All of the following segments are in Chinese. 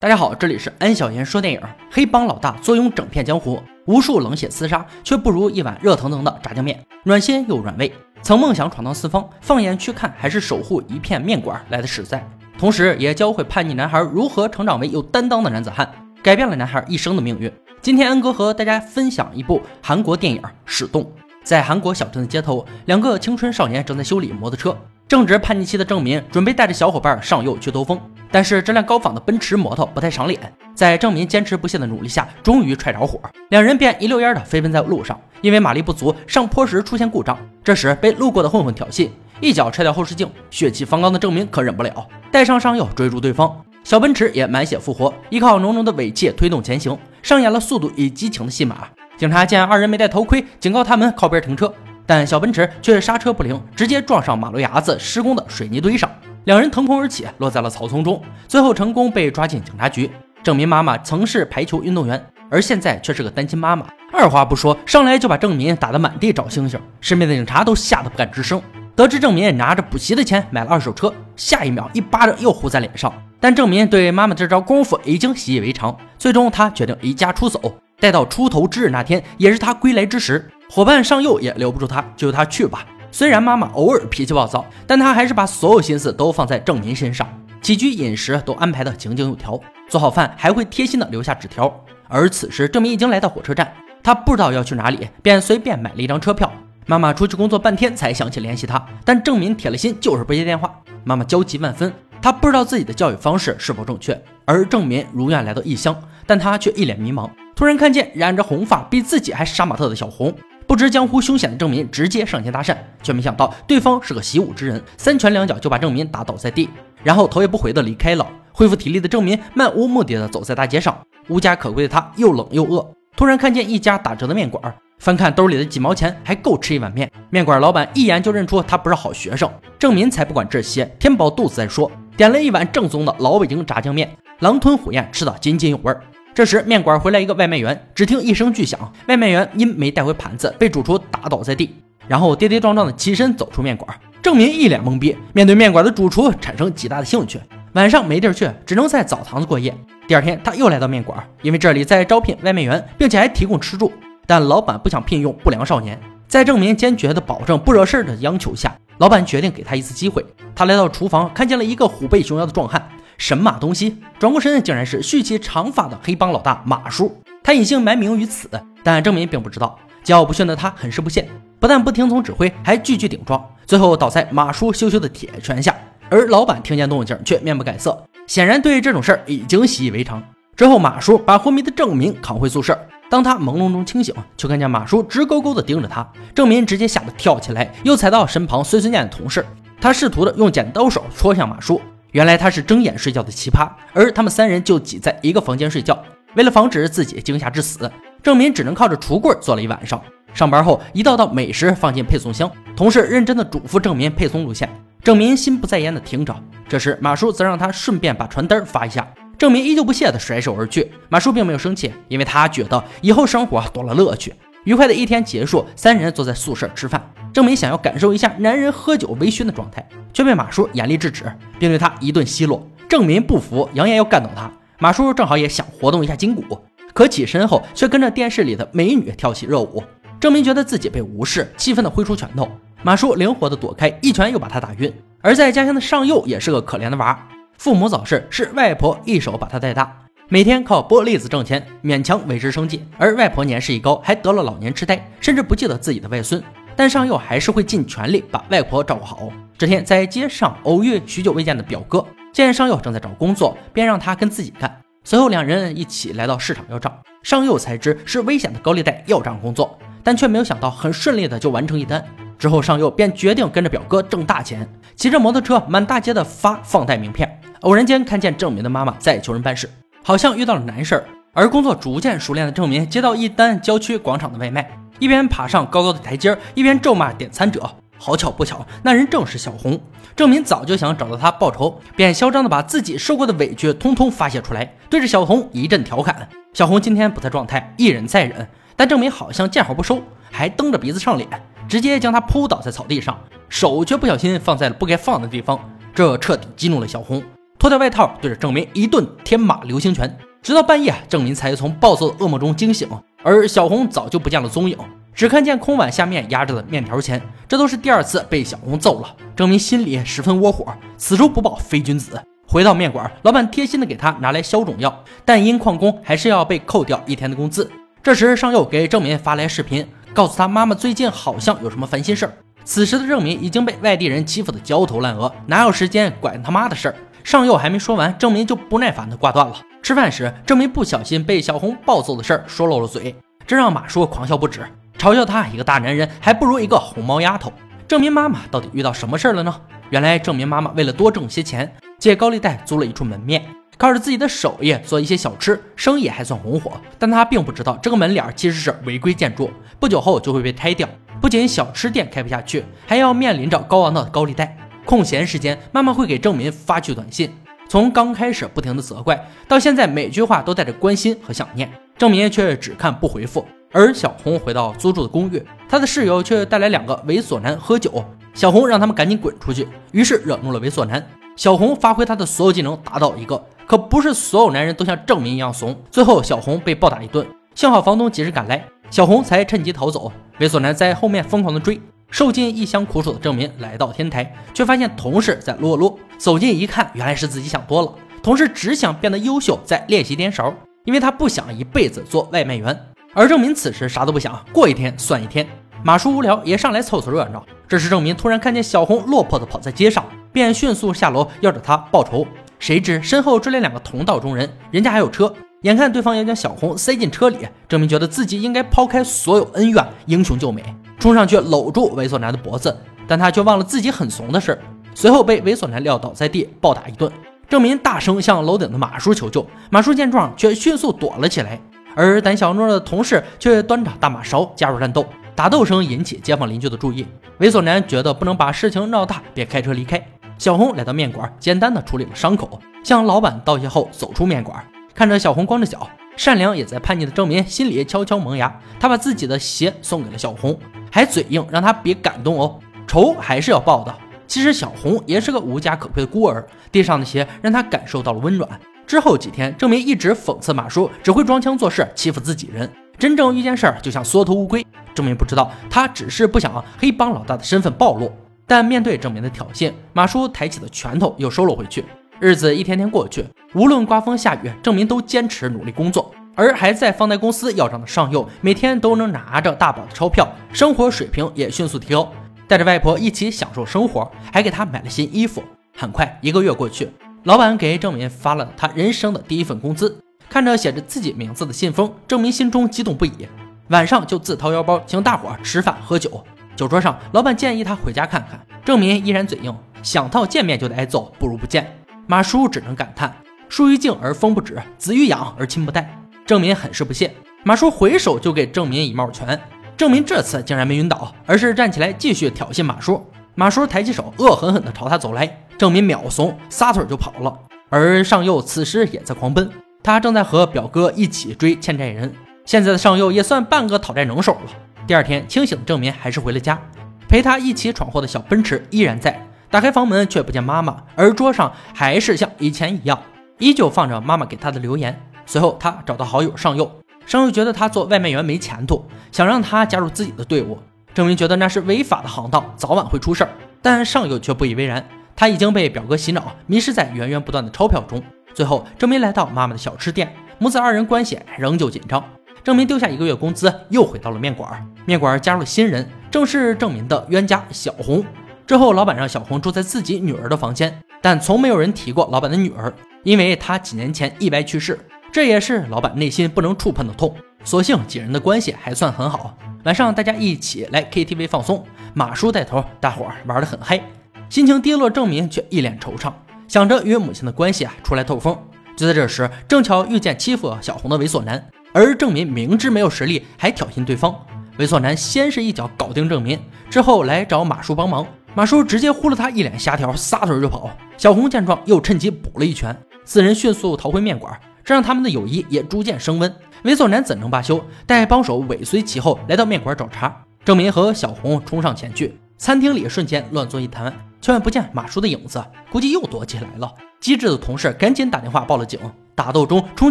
大家好，这里是安小言说电影。黑帮老大坐拥整片江湖，无数冷血厮杀，却不如一碗热腾腾的炸酱面，暖心又软胃。曾梦想闯荡四方，放眼去看，还是守护一片面馆来的实在。同时，也教会叛逆男孩如何成长为有担当的男子汉，改变了男孩一生的命运。今天，安哥和大家分享一部韩国电影《始动》。在韩国小镇的街头，两个青春少年正在修理摩托车。正值叛逆期的郑民准备带着小伙伴上右去兜风，但是这辆高仿的奔驰摩托不太赏脸。在郑民坚持不懈的努力下，终于踹着火，两人便一溜烟的飞奔在路上。因为马力不足，上坡时出现故障。这时被路过的混混挑衅，一脚踹掉后视镜。血气方刚的郑民可忍不了，带上伤药追逐对方。小奔驰也满血复活，依靠浓浓的尾气推动前行，上演了速度与激情的戏码。警察见二人没戴头盔，警告他们靠边停车。但小奔驰却刹车不灵，直接撞上马路牙子施工的水泥堆上，两人腾空而起，落在了草丛中，最后成功被抓进警察局。郑民妈妈曾是排球运动员，而现在却是个单亲妈妈，二话不说，上来就把郑民打得满地找星星，身边的警察都吓得不敢吱声。得知郑民拿着补习的钱买了二手车，下一秒一巴掌又呼在脸上。但郑民对妈妈这招功夫已经习以为常，最终他决定离家出走。待到出头之日那天，也是他归来之时。伙伴尚佑也留不住他，就由他去吧。虽然妈妈偶尔脾气暴躁，但她还是把所有心思都放在郑民身上，起居饮食都安排的井井有条，做好饭还会贴心的留下纸条。而此时郑民已经来到火车站，他不知道要去哪里，便随便买了一张车票。妈妈出去工作半天才想起联系他，但郑民铁了心就是不接电话。妈妈焦急万分，她不知道自己的教育方式是否正确。而郑民如愿来到异乡，但他却一脸迷茫。突然看见染着红发、比自己还杀马特的小红。不知江湖凶险的郑民直接上前搭讪，却没想到对方是个习武之人，三拳两脚就把郑民打倒在地，然后头也不回的离开了。恢复体力的郑民漫无目的的走在大街上，无家可归的他又冷又饿，突然看见一家打折的面馆，翻看兜里的几毛钱还够吃一碗面。面馆老板一眼就认出他不是好学生，郑民才不管这些，填饱肚子再说，点了一碗正宗的老北京炸酱面，狼吞虎咽吃的津津有味儿。这时，面馆回来一个外卖员，只听一声巨响，外卖员因没带回盘子，被主厨打倒在地，然后跌跌撞撞的起身走出面馆。郑民一脸懵逼，面对面馆的主厨产生极大的兴趣。晚上没地儿去，只能在澡堂子过夜。第二天，他又来到面馆，因为这里在招聘外卖员，并且还提供吃住，但老板不想聘用不良少年。在郑民坚决的保证不惹事儿的央求下，老板决定给他一次机会。他来到厨房，看见了一个虎背熊腰的壮汉。神马东西，转过身，竟然是蓄起长发的黑帮老大马叔。他隐姓埋名于此，但郑民并不知道。桀骜不驯的他很是不屑，不但不听从指挥，还句句顶撞，最后倒在马叔羞羞的铁拳下。而老板听见动静，却面不改色，显然对这种事儿已经习以为常。之后，马叔把昏迷的郑民扛回宿舍。当他朦胧中清醒，却看见马叔直勾勾地盯着他。郑民直接吓得跳起来，又踩到身旁碎碎念的同事。他试图的用剪刀手戳向马叔。原来他是睁眼睡觉的奇葩，而他们三人就挤在一个房间睡觉。为了防止自己惊吓致死，郑民只能靠着橱柜坐了一晚上。上班后，一道道美食放进配送箱，同事认真的嘱咐郑民配送路线。郑民心不在焉的听着。这时马叔则让他顺便把传单发一下。郑民依旧不屑的甩手而去。马叔并没有生气，因为他觉得以后生活多了乐趣。愉快的一天结束，三人坐在宿舍吃饭。郑民想要感受一下男人喝酒微醺的状态，却被马叔严厉制止，并对他一顿奚落。郑民不服，扬言要干倒他。马叔正好也想活动一下筋骨，可起身后却跟着电视里的美女跳起热舞。郑民觉得自己被无视，气愤地挥出拳头。马叔灵活地躲开，一拳又把他打晕。而在家乡的上佑也是个可怜的娃，父母早逝，是外婆一手把他带大，每天靠剥栗子挣钱，勉强维持生计。而外婆年事已高，还得了老年痴呆，甚至不记得自己的外孙。但上佑还是会尽全力把外婆照顾好。这天在街上偶遇许久未见的表哥，见上佑正在找工作，便让他跟自己干。随后两人一起来到市场要账，上佑才知是危险的高利贷要账工作，但却没有想到很顺利的就完成一单。之后上佑便决定跟着表哥挣大钱，骑着摩托车满大街的发放贷名片。偶然间看见郑民的妈妈在求人办事，好像遇到了难事儿。而工作逐渐熟练的郑民接到一单郊区广场的外卖。一边爬上高高的台阶，一边咒骂点餐者。好巧不巧，那人正是小红。郑民早就想找到他报仇，便嚣张的把自己受过的委屈通通发泄出来，对着小红一阵调侃。小红今天不在状态，一忍再忍，但郑民好像见好不收，还蹬着鼻子上脸，直接将他扑倒在草地上，手却不小心放在了不该放的地方，这彻底激怒了小红。脱掉外套，对着郑民一顿天马流星拳。直到半夜，郑民才从暴躁的噩梦中惊醒，而小红早就不见了踪影，只看见空碗下面压着的面条钱。这都是第二次被小红揍了，郑民心里十分窝火，此仇不报非君子。回到面馆，老板贴心的给他拿来消肿药，但因旷工还是要被扣掉一天的工资。这时尚佑给郑民发来视频，告诉他妈妈最近好像有什么烦心事儿。此时的郑民已经被外地人欺负的焦头烂额，哪有时间管他妈的事儿？尚佑还没说完，郑民就不耐烦的挂断了。吃饭时，郑民不小心被小红暴揍的事儿说漏了嘴，这让马叔狂笑不止，嘲笑他一个大男人还不如一个红毛丫头。郑民妈妈到底遇到什么事儿了呢？原来郑民妈妈为了多挣些钱，借高利贷租了一处门面，靠着自己的手艺做一些小吃，生意还算红火。但他并不知道这个门脸其实是违规建筑，不久后就会被拆掉。不仅小吃店开不下去，还要面临着高昂的高利贷。空闲时间，妈妈会给郑民发去短信。从刚开始不停的责怪，到现在每句话都带着关心和想念，郑民却只看不回复。而小红回到租住的公寓，她的室友却带来两个猥琐男喝酒，小红让他们赶紧滚出去，于是惹怒了猥琐男。小红发挥他的所有技能打倒一个，可不是所有男人都像郑民一样怂，最后小红被暴打一顿，幸好房东及时赶来，小红才趁机逃走。猥琐男在后面疯狂的追。受尽一腔苦楚的郑民来到天台，却发现同事在撸撸。走近一看，原来是自己想多了。同事只想变得优秀，在练习颠勺，因为他不想一辈子做外卖员。而郑民此时啥都不想，过一天算一天。马叔无聊也上来凑凑热闹。这时郑民突然看见小红落魄的跑在街上，便迅速下楼要找她报仇。谁知身后追来两个同道中人，人家还有车。眼看对方要将小红塞进车里，郑民觉得自己应该抛开所有恩怨，英雄救美。冲上去搂住猥琐男的脖子，但他却忘了自己很怂的事，随后被猥琐男撂倒在地，暴打一顿。郑民大声向楼顶的马叔求救，马叔见状却迅速躲了起来，而胆小懦弱的同事却端着大马勺加入战斗，打斗声引起街坊邻居的注意。猥琐男觉得不能把事情闹大，便开车离开。小红来到面馆，简单的处理了伤口，向老板道谢后走出面馆，看着小红光着脚，善良也在叛逆的郑民心里悄悄萌芽，他把自己的鞋送给了小红。还嘴硬，让他别感动哦，仇还是要报的。其实小红也是个无家可归的孤儿，地上的鞋让他感受到了温暖。之后几天，郑明一直讽刺马叔只会装腔作势，欺负自己人。真正遇见事儿就像缩头乌龟。郑明不知道，他只是不想黑帮老大的身份暴露。但面对郑明的挑衅，马叔抬起的拳头又收了回去。日子一天天过去，无论刮风下雨，郑明都坚持努力工作。而还在放贷公司要账的上佑，每天都能拿着大把的钞票，生活水平也迅速提高，带着外婆一起享受生活，还给他买了新衣服。很快一个月过去，老板给郑民发了他人生的第一份工资，看着写着自己名字的信封，郑民心中激动不已。晚上就自掏腰包请大伙吃饭喝酒。酒桌上，老板建议他回家看看，郑民依然嘴硬，想到见面就得挨揍，不如不见。马叔只能感叹：树欲静而风不止，子欲养而亲不待。郑民很是不屑，马叔回手就给郑民一帽拳，郑民这次竟然没晕倒，而是站起来继续挑衅马叔。马叔抬起手，恶狠狠地朝他走来，郑民秒怂，撒腿就跑了。而上佑此时也在狂奔，他正在和表哥一起追欠债人。现在的上佑也算半个讨债能手了。第二天清醒的郑民还是回了家，陪他一起闯祸的小奔驰依然在。打开房门却不见妈妈，而桌上还是像以前一样，依旧放着妈妈给他的留言。随后，他找到好友上佑，上佑觉得他做外卖员没前途，想让他加入自己的队伍。郑明觉得那是违法的行当，早晚会出事儿。但上佑却不以为然，他已经被表哥洗脑，迷失在源源不断的钞票中。最后，郑明来到妈妈的小吃店，母子二人关系仍旧紧张。郑明丢下一个月工资，又回到了面馆。面馆加入了新人，正是郑明的冤家小红。之后，老板让小红住在自己女儿的房间，但从没有人提过老板的女儿，因为她几年前意外去世。这也是老板内心不能触碰的痛。所幸几人的关系还算很好。晚上大家一起来 KTV 放松，马叔带头，大伙儿玩得很嗨。心情低落，郑民却一脸惆怅，想着与母亲的关系啊，出来透风。就在这时，正巧遇见欺负小红的猥琐男，而郑民明知没有实力，还挑衅对方。猥琐男先是一脚搞定郑民，之后来找马叔帮忙，马叔直接呼了他一脸虾条，撒腿就跑。小红见状，又趁机补了一拳，四人迅速逃回面馆。这让他们的友谊也逐渐升温。猥琐男怎能罢休？待帮手尾随其后，来到面馆找茬。郑民和小红冲上前去，餐厅里瞬间乱作一团，却不见马叔的影子，估计又躲起来了。机智的同事赶紧打电话报了警。打斗中冲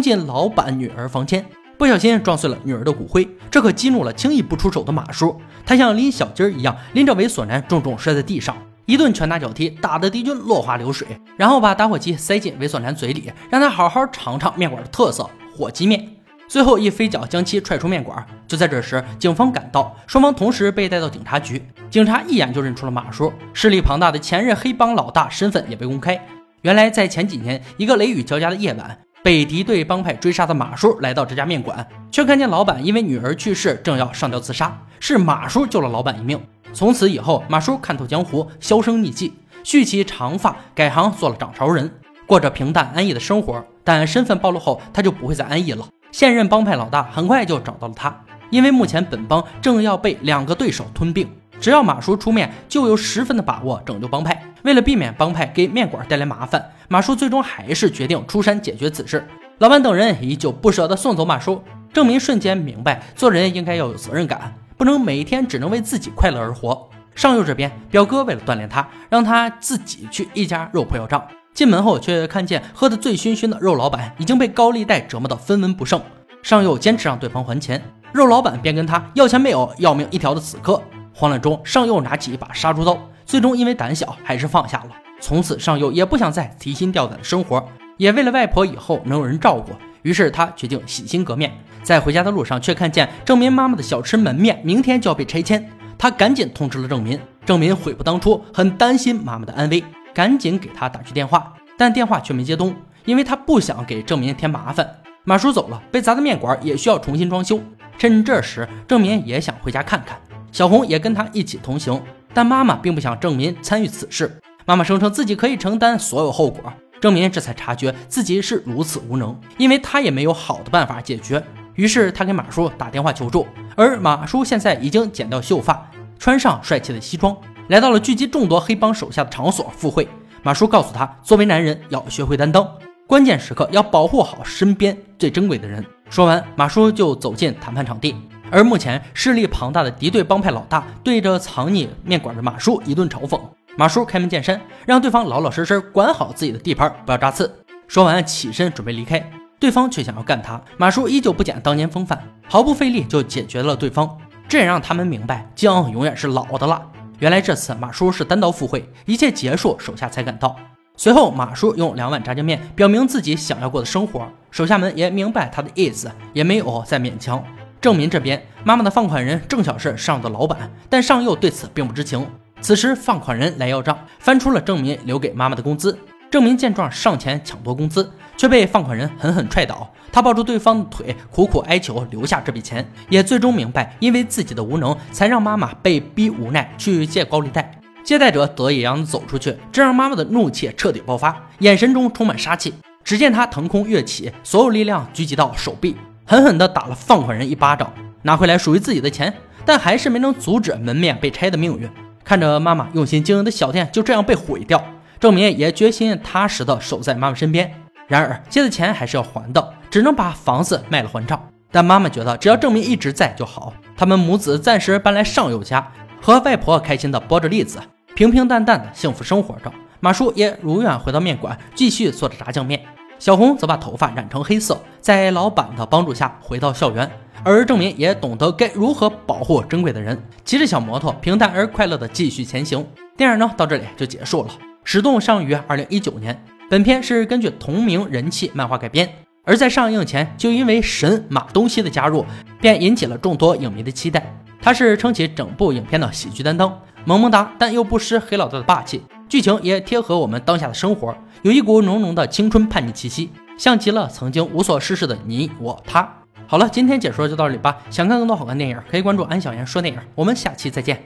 进老板女儿房间，不小心撞碎了女儿的骨灰，这可激怒了轻易不出手的马叔。他像拎小鸡儿一样拎着猥琐男重重摔在地上，一顿拳打脚踢，打得敌军落花流水。然后把打火机塞进猥琐男嘴里，让他好好尝尝面馆的特色火鸡面。最后一飞脚将其踹出面馆。就在这时，警方赶到，双方同时被带到警察局。警察一眼就认出了马叔，势力庞大的前任黑帮老大身份也被公开。原来在前几年一个雷雨交加的夜晚。被敌对帮派追杀的马叔来到这家面馆，却看见老板因为女儿去世，正要上吊自杀。是马叔救了老板一命。从此以后，马叔看透江湖，销声匿迹，蓄起长发，改行做了掌勺人，过着平淡安逸的生活。但身份暴露后，他就不会再安逸了。现任帮派老大很快就找到了他，因为目前本帮正要被两个对手吞并，只要马叔出面，就有十分的把握拯救帮派。为了避免帮派给面馆带来麻烦。马叔最终还是决定出山解决此事。老板等人依旧不舍得送走马叔。郑民瞬间明白，做人应该要有责任感，不能每天只能为自己快乐而活。上佑这边，表哥为了锻炼他，让他自己去一家肉铺要账。进门后，却看见喝得醉醺醺的肉老板已经被高利贷折磨得分文不剩。上佑坚持让对方还钱，肉老板便跟他要钱没有，要命一条的死磕。慌乱中，上佑拿起一把杀猪刀，最终因为胆小，还是放下了。从此，上佑也不想再提心吊胆的生活，也为了外婆以后能有人照顾，于是他决定洗心革面。在回家的路上，却看见郑民妈妈的小吃门面明天就要被拆迁，他赶紧通知了郑民。郑民悔不当初，很担心妈妈的安危，赶紧给他打去电话，但电话却没接通，因为他不想给郑民添麻烦。马叔走了，被砸的面馆也需要重新装修。趁这时，郑民也想回家看看，小红也跟他一起同行，但妈妈并不想郑民参与此事。妈妈声称自己可以承担所有后果，郑民这才察觉自己是如此无能，因为他也没有好的办法解决。于是他给马叔打电话求助，而马叔现在已经剪掉秀发，穿上帅气的西装，来到了聚集众多黑帮手下的场所赴会。马叔告诉他，作为男人要学会担当，关键时刻要保护好身边最珍贵的人。说完，马叔就走进谈判场地，而目前势力庞大的敌对帮派老大对着藏匿面馆的马叔一顿嘲讽。马叔开门见山，让对方老老实实管好自己的地盘，不要扎刺。说完，起身准备离开，对方却想要干他。马叔依旧不减当年风范，毫不费力就解决了对方。这也让他们明白，姜永远是老的辣。原来这次马叔是单刀赴会，一切结束，手下才赶到。随后，马叔用两碗炸酱面表明自己想要过的生活，手下们也明白他的意思，也没有再勉强。郑民这边，妈妈的放款人正巧是上的老板，但上佑对此并不知情。此时，放款人来要账，翻出了郑民留给妈妈的工资。郑民见状上前抢夺工资，却被放款人狠狠踹倒。他抱住对方的腿，苦苦哀求留下这笔钱，也最终明白，因为自己的无能，才让妈妈被逼无奈去借高利贷。借贷者得意洋洋走出去，这让妈妈的怒气彻底爆发，眼神中充满杀气。只见他腾空跃起，所有力量聚集到手臂，狠狠地打了放款人一巴掌，拿回来属于自己的钱，但还是没能阻止门面被拆的命运。看着妈妈用心经营的小店就这样被毁掉，郑明也决心踏实的守在妈妈身边。然而借的钱还是要还的，只能把房子卖了还账。但妈妈觉得只要郑民一直在就好。他们母子暂时搬来上友家，和外婆开心的剥着栗子，平平淡淡的幸福生活着。马叔也如愿回到面馆，继续做着炸酱面。小红则把头发染成黑色，在老板的帮助下回到校园。而郑民也懂得该如何保护珍贵的人，骑着小摩托，平淡而快乐地继续前行。电影呢，到这里就结束了。始动上于二零一九年，本片是根据同名人气漫画改编，而在上映前就因为神马东锡的加入，便引起了众多影迷的期待。他是撑起整部影片的喜剧担当，萌萌哒但又不失黑老大的霸气，剧情也贴合我们当下的生活，有一股浓浓的青春叛逆气息，像极了曾经无所事事的你我他。好了，今天解说就到这里吧。想看更多好看电影，可以关注安小言说电影。我们下期再见。